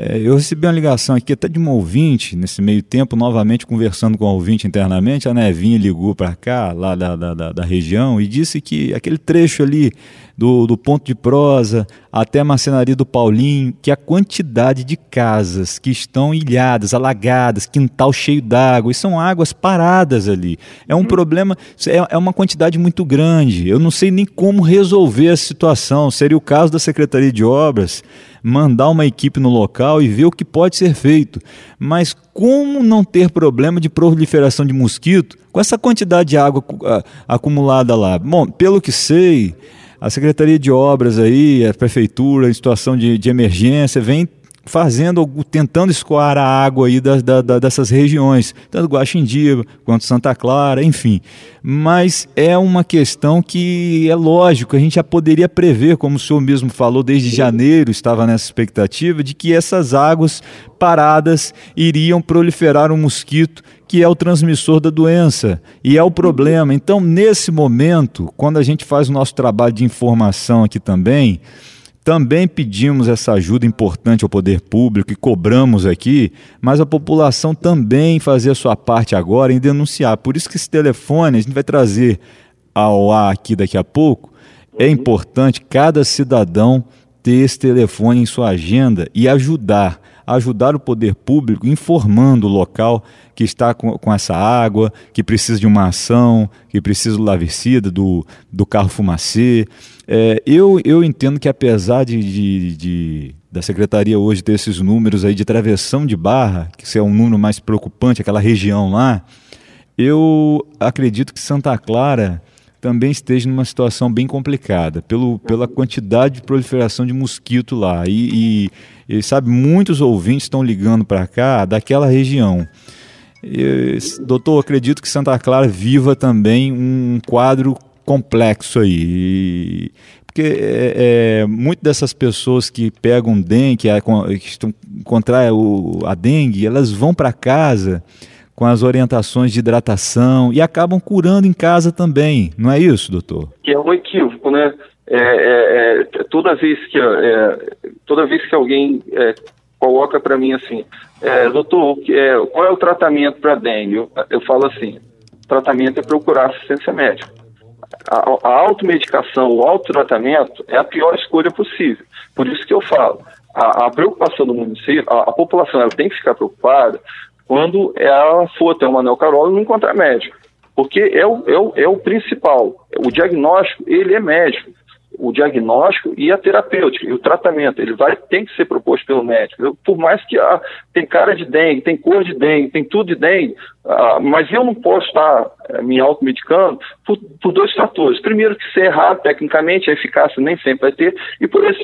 é, eu recebi uma ligação aqui até de uma ouvinte, nesse meio tempo, novamente conversando com a ouvinte internamente. A Nevinha ligou para cá, lá da, da, da, região, e disse que aquele trecho ali do, do ponto de prosa até a marcenaria do Paulinho, que a quantidade de casas que estão ilhadas, alagadas, quintal cheio d'água, e são águas paradas ali. É um hum. problema, é, é uma quantidade muito grande. Eu não sei nem como resolver a situação. Seria o caso da Secretaria de Obras mandar uma equipe no local e ver o que pode ser feito. Mas como não ter problema de proliferação de mosquito com essa quantidade de água acumulada lá? Bom, pelo que sei, a Secretaria de Obras aí, a Prefeitura, em situação de, de emergência, vem fazendo, tentando escoar a água aí das, da, dessas regiões, tanto Guaxindiba quanto Santa Clara, enfim. Mas é uma questão que é lógico, a gente já poderia prever, como o senhor mesmo falou, desde janeiro estava nessa expectativa, de que essas águas paradas iriam proliferar um mosquito que é o transmissor da doença e é o problema. Então, nesse momento, quando a gente faz o nosso trabalho de informação aqui também, também pedimos essa ajuda importante ao poder público e cobramos aqui, mas a população também fazer a sua parte agora em denunciar. Por isso que esse telefone a gente vai trazer ao ar aqui daqui a pouco. É importante cada cidadão ter esse telefone em sua agenda e ajudar ajudar o poder público informando o local que está com, com essa água, que precisa de uma ação, que precisa do lavercida, do, do carro fumacê. É, eu, eu entendo que apesar de, de, de, da secretaria hoje ter esses números aí de travessão de barra, que é um número mais preocupante, aquela região lá, eu acredito que Santa Clara também esteja numa situação bem complicada, pelo, pela quantidade de proliferação de mosquito lá. E, e, e sabe, muitos ouvintes estão ligando para cá daquela região. E, doutor, acredito que Santa Clara viva também um quadro complexo aí. Porque é, é, muitas dessas pessoas que pegam dengue, que, é, estão contra o, a dengue, elas vão para casa com as orientações de hidratação e acabam curando em casa também, não é isso, doutor? Que é um equívoco, né? É, é, é toda vez que toda vez que alguém coloca para mim assim, doutor, qual é o tratamento para dengue? Eu, eu, falo assim, tratamento é procurar assistência médica. A, a automedicação, o autotratamento é a pior escolha possível. Por isso que eu falo, a, a preocupação do município, a, a população ela tem que ficar preocupada quando ela for ter uma neocarola e não encontrar médico. Porque é o, é, o, é o principal. O diagnóstico, ele é médico. O diagnóstico e a terapêutica, e o tratamento, ele vai tem que ser proposto pelo médico. Eu, por mais que ah, tem cara de dengue, tem cor de dengue, tem tudo de dengue, ah, mas eu não posso estar eh, me automedicando por, por dois fatores. Primeiro, que ser errado tecnicamente, a eficácia nem sempre vai ter, e por esse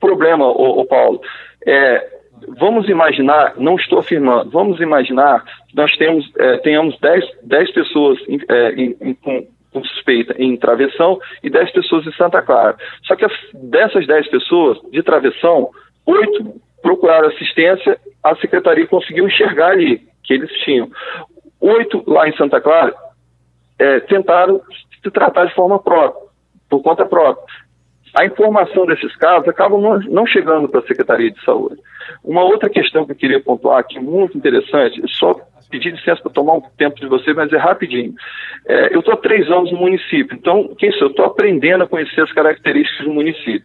problema, o, Paulo, é, vamos imaginar, não estou afirmando, vamos imaginar que nós temos, é, tenhamos 10, 10 pessoas é, em, em, com, suspeita em Travessão e 10 pessoas em Santa Clara. Só que dessas 10 pessoas de Travessão, oito procuraram assistência, a secretaria conseguiu enxergar ali que eles tinham. Oito lá em Santa Clara é, tentaram se tratar de forma própria, por conta própria. A informação desses casos acaba não, chegando para a Secretaria de Saúde. Uma outra questão que eu queria pontuar aqui, muito interessante, só pedir licença para tomar um tempo de você, mas é rapidinho. É, eu estou há três anos no município, então, quem sou? Eu estou aprendendo a conhecer as características do município.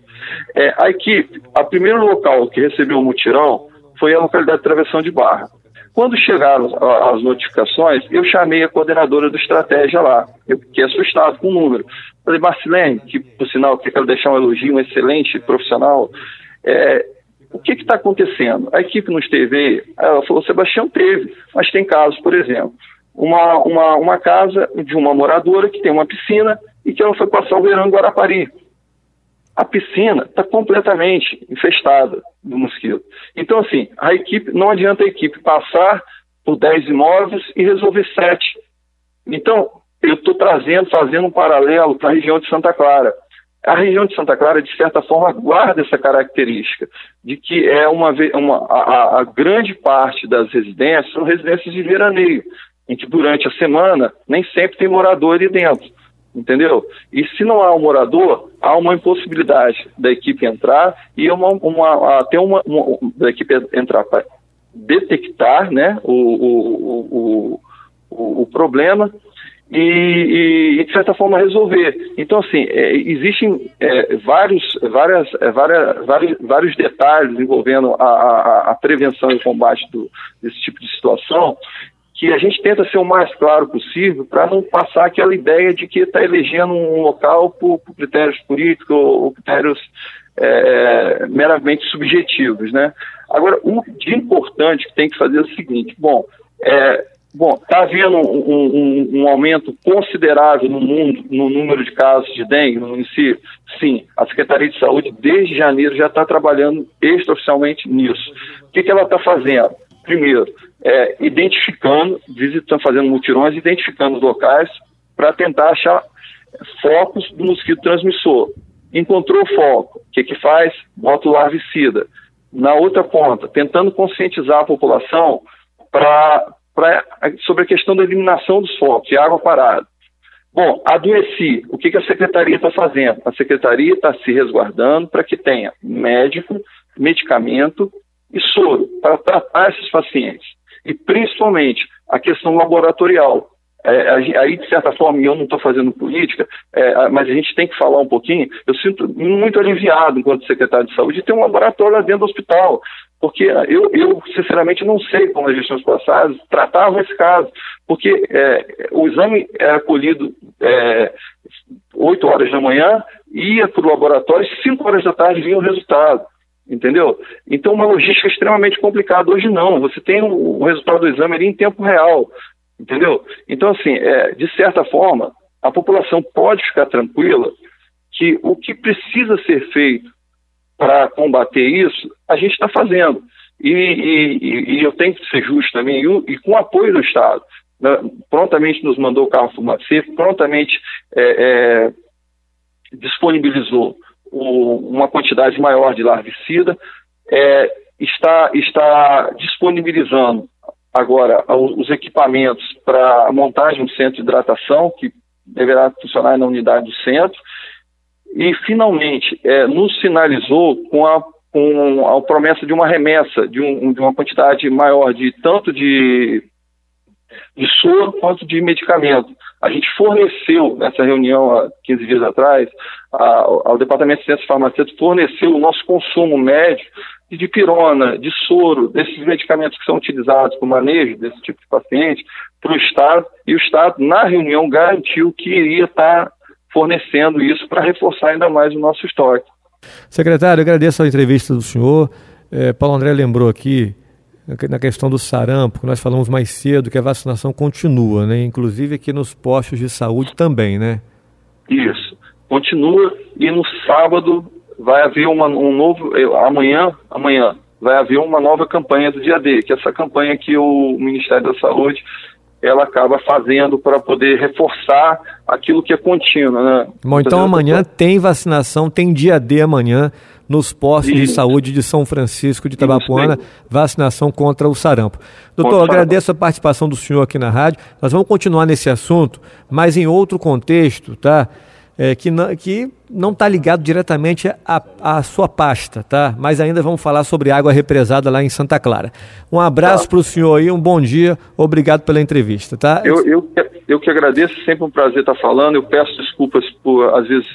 É, a equipe, a primeiro local que recebeu o mutirão foi a localidade de Travessão de Barra. Quando chegaram as notificações, eu chamei a coordenadora do estratégia lá, eu fiquei assustado com o número. Falei, Marcelene, que por sinal que quero deixar um elogio, um excelente profissional, é, o que está acontecendo? A equipe não esteve, ela falou, Sebastião teve, mas tem casos, por exemplo, uma, uma, uma casa de uma moradora que tem uma piscina e que ela foi passar o verão em Guarapari a piscina está completamente infestada do mosquito. Então, assim, a equipe, não adianta a equipe passar por 10 imóveis e resolver 7. Então, eu estou trazendo, fazendo um paralelo para a região de Santa Clara. A região de Santa Clara, de certa forma, guarda essa característica de que é uma, uma a, a grande parte das residências são residências de veraneio, em que durante a semana nem sempre tem morador ali dentro entendeu? E se não há um morador, há uma impossibilidade da equipe entrar e uma, uma, até uma, uma da equipe entrar para detectar né, o, o, o, o problema e, e, de certa forma, resolver. Então, assim, é, existem é, vários, várias, é, várias, vários, vários detalhes envolvendo a, a, a prevenção e o combate do, desse tipo de situação que a gente tenta ser o mais claro possível para não passar aquela ideia de que está elegendo um local por, por critérios políticos ou, critérios é, meramente subjetivos, né? Agora, o de importante que tem que fazer é o seguinte, bom, é, bom, está havendo um, um, um, aumento considerável no mundo no número de casos de dengue no município? Sim, a Secretaria de Saúde desde janeiro já está trabalhando extraoficialmente nisso. O que, que ela está fazendo? Primeiro, é, identificando, visitando, fazendo mutirões, identificando os locais para tentar achar focos do mosquito transmissor. Encontrou o foco, o que, que faz? Bota o larvicida. Na outra ponta, tentando conscientizar a população pra, pra, sobre a questão da eliminação dos focos de água parada. Bom, adoeci. O que, que a secretaria está fazendo? A secretaria está se resguardando para que tenha médico, medicamento e soro para tratar esses pacientes e principalmente a questão laboratorial. É, aí, de certa forma, eu não estou fazendo política, é, mas a gente tem que falar um pouquinho. Eu sinto muito aliviado, enquanto secretário de saúde, de ter um laboratório lá dentro do hospital, porque eu, eu sinceramente, não sei como as gestões passadas tratavam esse caso, porque é, o exame era colhido é, 8 horas da manhã, ia para o laboratório e 5 horas da tarde vinha o resultado entendeu? Então, uma logística extremamente complicada. Hoje não, você tem o, resultado do exame ali em tempo real, entendeu? Então, assim, é, de certa forma, a população pode ficar tranquila que o que precisa ser feito para combater isso, a gente está fazendo. E, e, e, eu tenho que ser justo também, e, e com apoio do Estado. Né, prontamente nos mandou o carro fumacê, prontamente é, é, disponibilizou o, uma quantidade maior de larvicida, é, está, está disponibilizando agora os equipamentos para a montagem do centro de hidratação, que deverá funcionar na unidade do centro, e finalmente é, nos sinalizou com a, com a promessa de uma remessa de, um, de uma quantidade maior de tanto de, de soro quanto de medicamento. A gente forneceu, nessa reunião há 15 dias atrás, a, ao Departamento de Ciências Farmacêuticas, forneceu o nosso consumo médio de pirona, de soro, desses medicamentos que são utilizados para o manejo desse tipo de paciente, para o Estado, e o Estado, na reunião, garantiu que iria estar fornecendo isso para reforçar ainda mais o nosso estoque. Secretário, agradeço a entrevista do senhor. É, Paulo André lembrou aqui na questão do sarampo, que nós falamos mais cedo, que a vacinação continua, né? Inclusive aqui nos postos de saúde também, né? Isso, continua e no sábado vai haver uma, um novo, amanhã, amanhã vai haver uma nova campanha do dia D, que é essa campanha que o Ministério da Saúde ela acaba fazendo para poder reforçar aquilo que é contínuo, né? Bom, então amanhã tem vacinação, tem dia D amanhã nos postos de saúde de São Francisco de Tabapuana, vacinação contra o sarampo. Doutor, agradeço a participação do senhor aqui na rádio. Nós vamos continuar nesse assunto, mas em outro contexto, tá? É, que não que não está ligado diretamente à, sua pasta, tá? Mas ainda vamos falar sobre água represada lá em Santa Clara. Um abraço tá. para o senhor aí, um bom dia, obrigado pela entrevista, tá? Eu, eu, eu que agradeço, sempre um prazer estar falando. Eu peço desculpas por, às vezes,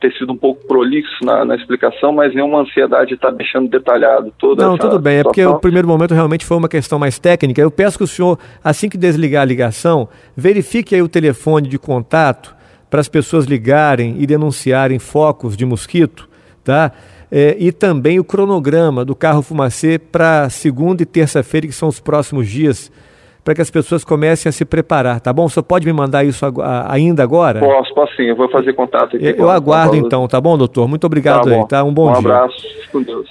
ter sido um pouco prolixo na, na explicação, mas é uma ansiedade estar deixando detalhado toda Não, tudo bem, situação. é porque o primeiro momento realmente foi uma questão mais técnica. Eu peço que o senhor, assim que desligar a ligação, verifique aí o telefone de contato para as pessoas ligarem e denunciarem focos de mosquito, tá? É, e também o cronograma do carro fumacê para segunda e terça-feira, que são os próximos dias para que as pessoas comecem a se preparar, tá bom? Você pode me mandar isso ainda agora? Posso, posso sim, eu vou fazer contato aqui. Eu, eu aguardo então, tá bom, doutor? Muito obrigado tá aí, tá? Um bom um dia. Um abraço, com Deus.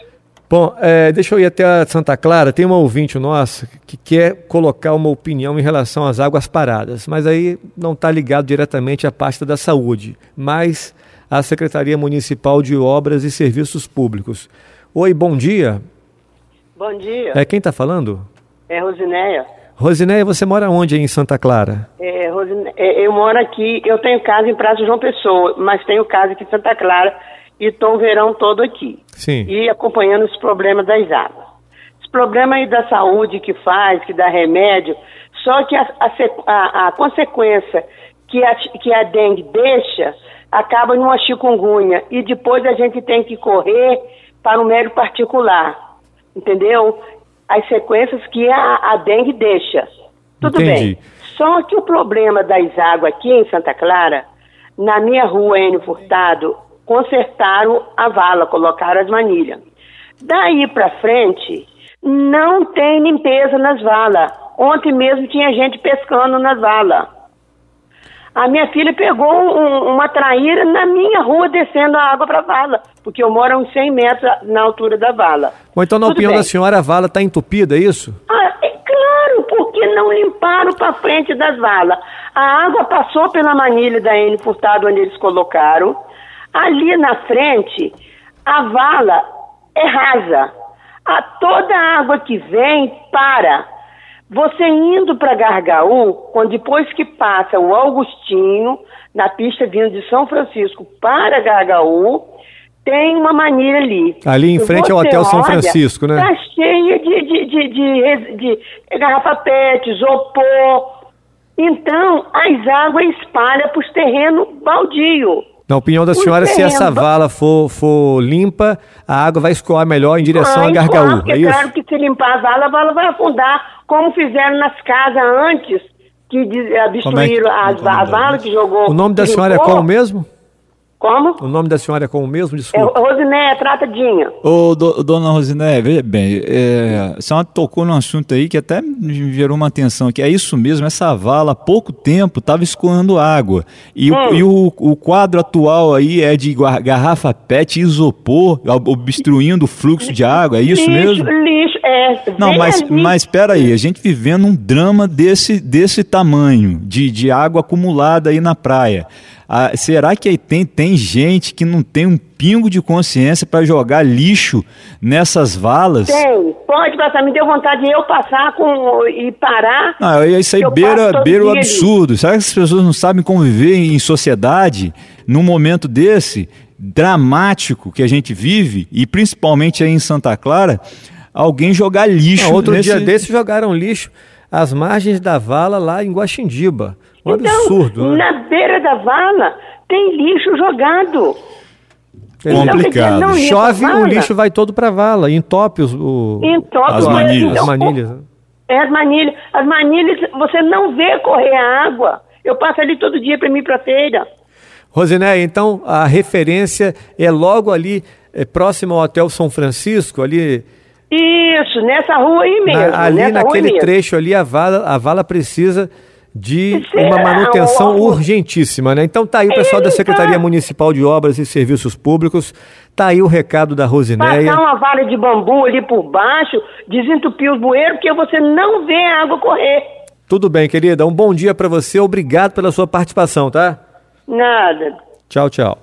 Bom, é, deixa eu ir até a Santa Clara. Tem uma ouvinte nossa que quer colocar uma opinião em relação às águas paradas, mas aí não está ligado diretamente à pasta da saúde, mas à Secretaria Municipal de Obras e Serviços Públicos. Oi, bom dia. Bom dia. É quem está falando? É Rosinéia. Rosinéia, você mora onde em Santa Clara? É, Rosinéia, é, eu moro aqui, eu tenho casa em Praça João Pessoa, mas tenho casa aqui em Santa Clara e estou o verão todo aqui. Sim. E acompanhando os problemas das águas. Os problemas aí da saúde que faz, que dá remédio, só que a, a, a consequência que a, que a dengue deixa acaba numa chikungunya e depois a gente tem que correr para o médico particular, entendeu? As sequências que a, a dengue deixa. Tudo Entendi. bem. Só que o problema das águas aqui em Santa Clara, na minha rua N Furtado, consertaram a vala, colocaram as manilhas. Daí para frente, não tem limpeza nas valas. Ontem mesmo tinha gente pescando nas valas. A minha filha pegou um, uma traíra na minha rua descendo a água para a vala, porque eu moro a uns 100 metros na altura da vala. Ou então, na Tudo opinião bem. da senhora, a vala está entupida, é isso? Ah, é claro, porque não limparam para frente das valas. A água passou pela manilha da N Furtado, onde eles colocaram. Ali na frente, a vala é rasa. A, toda a água que vem para você indo para Gargaú, quando depois que passa o Augustinho, na pista vindo de São Francisco para Gargaú, tem uma manilha ali. Ali em frente ao Hotel São Francisco, né? Está cheia de, de, de, de, garrafa PET, isopor. Então, as águas espalham para os terrenos baldio. Na opinião da senhora, se essa vala for, for limpa, a água vai escoar melhor em direção a Gargaú. é, é isso? claro que se limpar a vala, a vala vai afundar, como fizeram nas casas antes, que obstruíram é que, as, valas que jogou. O nome da senhora é qual mesmo? Como? O nome da senhora é como mesmo? Desculpa. É Rosiné, tratadinha. Ô, do, dona Rosiné, veja bem, é, a senhora tocou num assunto aí que até me gerou uma atenção, que é isso mesmo, essa vala há pouco tempo estava escoando água. E, hum. o, e o, o, quadro atual aí é de garrafa PET isopor, obstruindo o fluxo de água, é isso lixo, mesmo? Lixo, é. Não, mas, mas espera aí, a gente vivendo um drama desse, desse tamanho, de, de água acumulada aí na praia. Ah, será que aí tem, tem gente que não tem um pingo de consciência para jogar lixo nessas valas? Tem, pode passar. Me deu vontade de eu passar com, e parar. Ah, isso aí beira, beira o absurdo. Será que as pessoas não sabem conviver em sociedade num momento desse dramático que a gente vive, e principalmente aí em Santa Clara, alguém jogar lixo. Não, outro nesse... dia desse jogaram lixo às margens da vala lá em Guaxindiba. Um então, absurdo. Né? Na beira da vala tem lixo jogado. É complicado. Então, Chove, o lixo vai todo para a vala, entope os, o... entope as manilhas. As manilhas. É as manilhas. As manilhas, você não vê correr a água. Eu passo ali todo dia para mim para feira. Rosiné, então a referência é logo ali, é, próximo ao Hotel São Francisco, ali isso, nessa rua aí mesmo. Na, ali naquele trecho ali, a vala, a vala precisa de uma manutenção urgentíssima, né? Então tá aí o pessoal da Secretaria Municipal de Obras e Serviços Públicos, tá aí o recado da Rosinéia. Passar uma vara de bambu ali por baixo, desentupir os bueiros, porque você não vê a água correr. Tudo bem, querida. Um bom dia para você. Obrigado pela sua participação, tá? Nada. Tchau, tchau.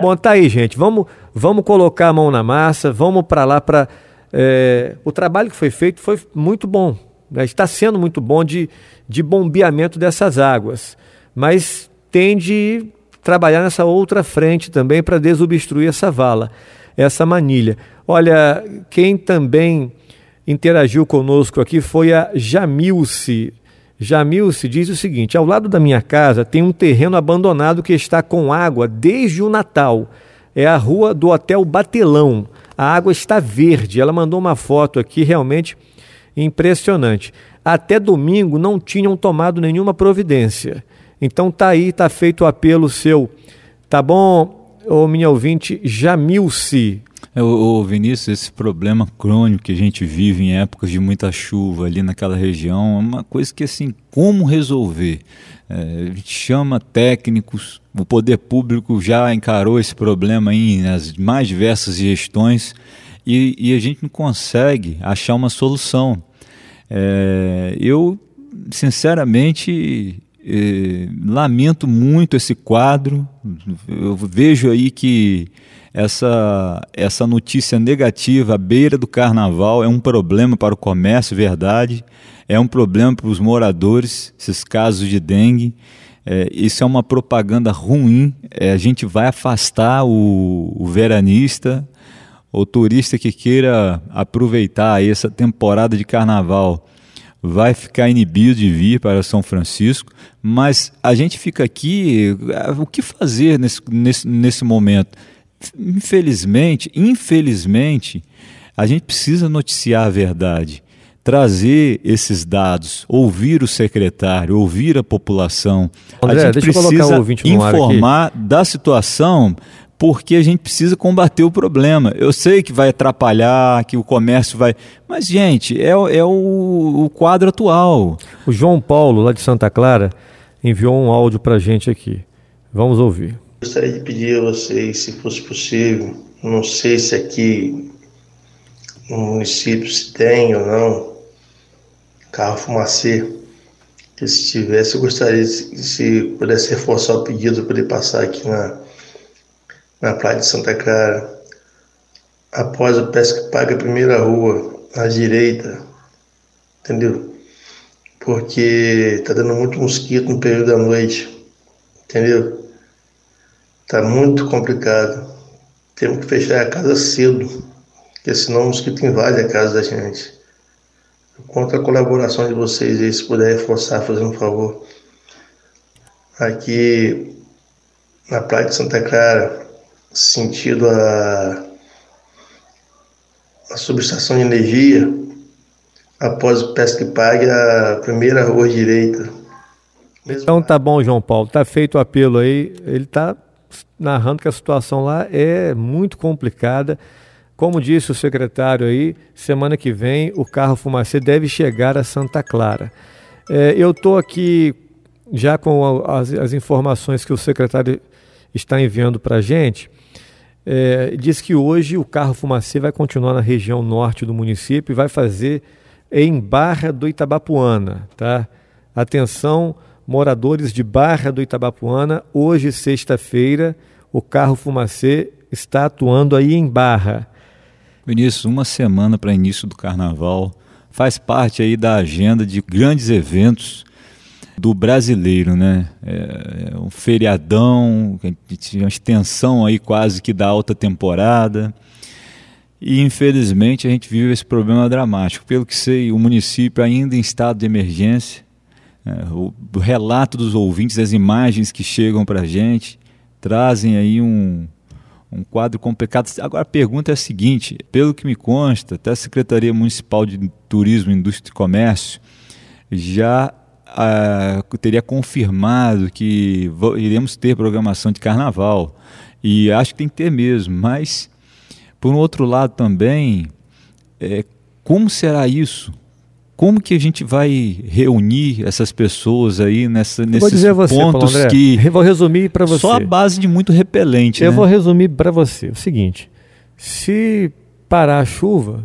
Bom, tá aí, gente. Vamos, vamos colocar a mão na massa. Vamos para lá para é, o trabalho que foi feito foi muito bom. Né? Está sendo muito bom de, de bombeamento dessas águas. Mas tem de trabalhar nessa outra frente também para desobstruir essa vala, essa manilha. Olha, quem também interagiu conosco aqui foi a Jamilce. Jamilce diz o seguinte: ao lado da minha casa tem um terreno abandonado que está com água desde o Natal. É a rua do Hotel Batelão. A água está verde. Ela mandou uma foto aqui realmente impressionante. Até domingo não tinham tomado nenhuma providência. Então tá aí, tá feito o apelo seu. Tá bom, ô minha ouvinte Jamilce? É, ô, Vinícius, esse problema crônico que a gente vive em épocas de muita chuva ali naquela região é uma coisa que, assim, como resolver? É, a gente chama técnicos, o poder público já encarou esse problema aí nas mais diversas gestões e, e a gente não consegue achar uma solução. É, eu, sinceramente, é, lamento muito esse quadro. Eu vejo aí que essa, essa notícia negativa à beira do carnaval é um problema para o comércio, verdade, é um problema para os moradores, esses casos de dengue. É, isso é uma propaganda ruim, é, a gente vai afastar o, o veranista, o turista que queira aproveitar essa temporada de carnaval vai ficar inibido de vir para São Francisco, mas a gente fica aqui, o que fazer nesse, nesse, nesse momento? infelizmente, infelizmente, a gente precisa noticiar a verdade, trazer esses dados, ouvir o secretário, ouvir a população. André, a gente precisa informar da situação porque a gente precisa combater o problema. Eu sei que vai atrapalhar, que o comércio vai. Mas, gente, é, é o, o quadro atual. O João Paulo, lá de Santa Clara, enviou um áudio para a gente aqui. Vamos ouvir. Gostaria de pedir a vocês, se fosse possível, não sei se aqui no município se tem ou não, carro fumacê. Que se tivesse, eu gostaria, se pudesse reforçar o pedido para ele passar aqui na, na Praia de Santa Clara. Após o pesca paga primeira rua, à direita, entendeu? Porque tá dando muito mosquito no período da noite, entendeu? Está muito complicado. Temos que fechar a casa cedo, porque senão o mosquito invade a casa da gente. Eu conto a colaboração de vocês aí, se puder reforçar, fazendo um favor. Aqui na Praia de Santa Clara, sentido a, a subestação de energia, após o pesca que pague a primeira rua direita. Mesmo então tá bom, João Paulo, tá feito o apelo aí, ele tá narrando que a situação lá é muito complicada. Como disse o secretário aí, semana que vem o carro fumacê deve chegar a Santa Clara. É, eu estou aqui já com as, as, informações que o secretário está enviando para a gente. É, diz que hoje o carro fumacê vai continuar na região norte do município e vai fazer em Barra do Itabapuana. Tá? Atenção, moradores de Barra do Itabapuana, hoje, sexta-feira, o carro fumacê está atuando aí em Barra. Vinícius, uma semana para início do carnaval faz parte aí da agenda de grandes eventos do brasileiro, né? É, é um feriadão, uma extensão aí quase que da alta temporada. E infelizmente a gente vive esse problema dramático. Pelo que sei, o município ainda em estado de emergência é, o, relato dos ouvintes, as imagens que chegam para a gente, trazem aí um, um quadro complicado. Agora a pergunta é a seguinte: pelo que me consta, até a Secretaria Municipal de Turismo, Indústria e Comércio já ah, teria confirmado que iremos ter programação de carnaval. E acho que tem que ter mesmo, mas por um outro lado também, é, como será isso? como que a gente vai reunir essas pessoas aí nessa, nesses você, pontos André, que eu vou resumir para você só a base de muito repelente eu né? vou resumir para você o seguinte se parar a chuva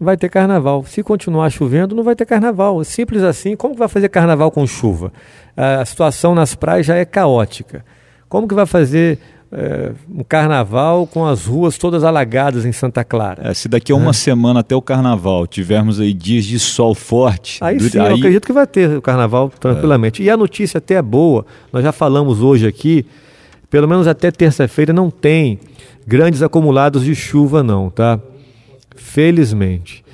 vai ter carnaval. Se continuar chovendo, não vai ter carnaval. Simples assim. Como que vai fazer carnaval com chuva? A situação nas praias já é caótica. Como que vai fazer é, um carnaval com as ruas todas alagadas em Santa Clara? É, se daqui a uma é. semana até o carnaval tivermos aí dias de sol forte, aí sim, aí... eu acredito que vai ter o carnaval tranquilamente. E a notícia até é boa. Nós já falamos hoje aqui, pelo menos até terça-feira não tem grandes acumulados de chuva não, tá? Felizmente.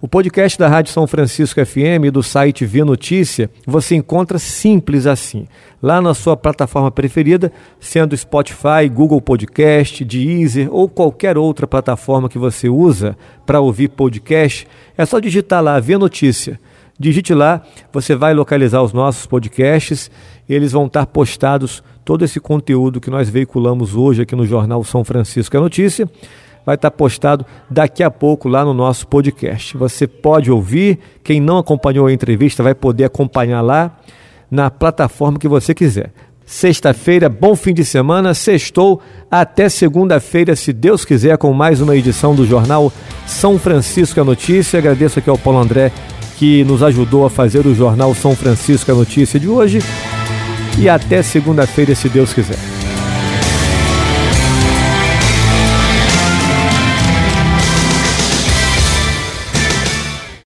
O podcast da Rádio São Francisco FM e do site Via Notícia você encontra simples assim, lá na sua plataforma preferida, sendo Spotify, Google Podcast, Deezer ou qualquer outra plataforma que você usa para ouvir podcast, é só digitar lá Via Notícia. Digite lá, você vai localizar os nossos podcasts, eles vão estar postados todo esse conteúdo que nós veiculamos hoje aqui no jornal São Francisco é Notícia vai estar postado daqui a pouco lá no nosso podcast. Você pode ouvir, quem não acompanhou a entrevista vai poder acompanhar lá na plataforma que você quiser. Sexta-feira, bom fim de semana, sextou, até segunda-feira, se Deus quiser, com mais uma edição do jornal São Francisco a Notícia. Agradeço aqui ao Paulo André que nos ajudou a fazer o jornal São Francisco a Notícia de hoje. E até segunda-feira, se Deus quiser.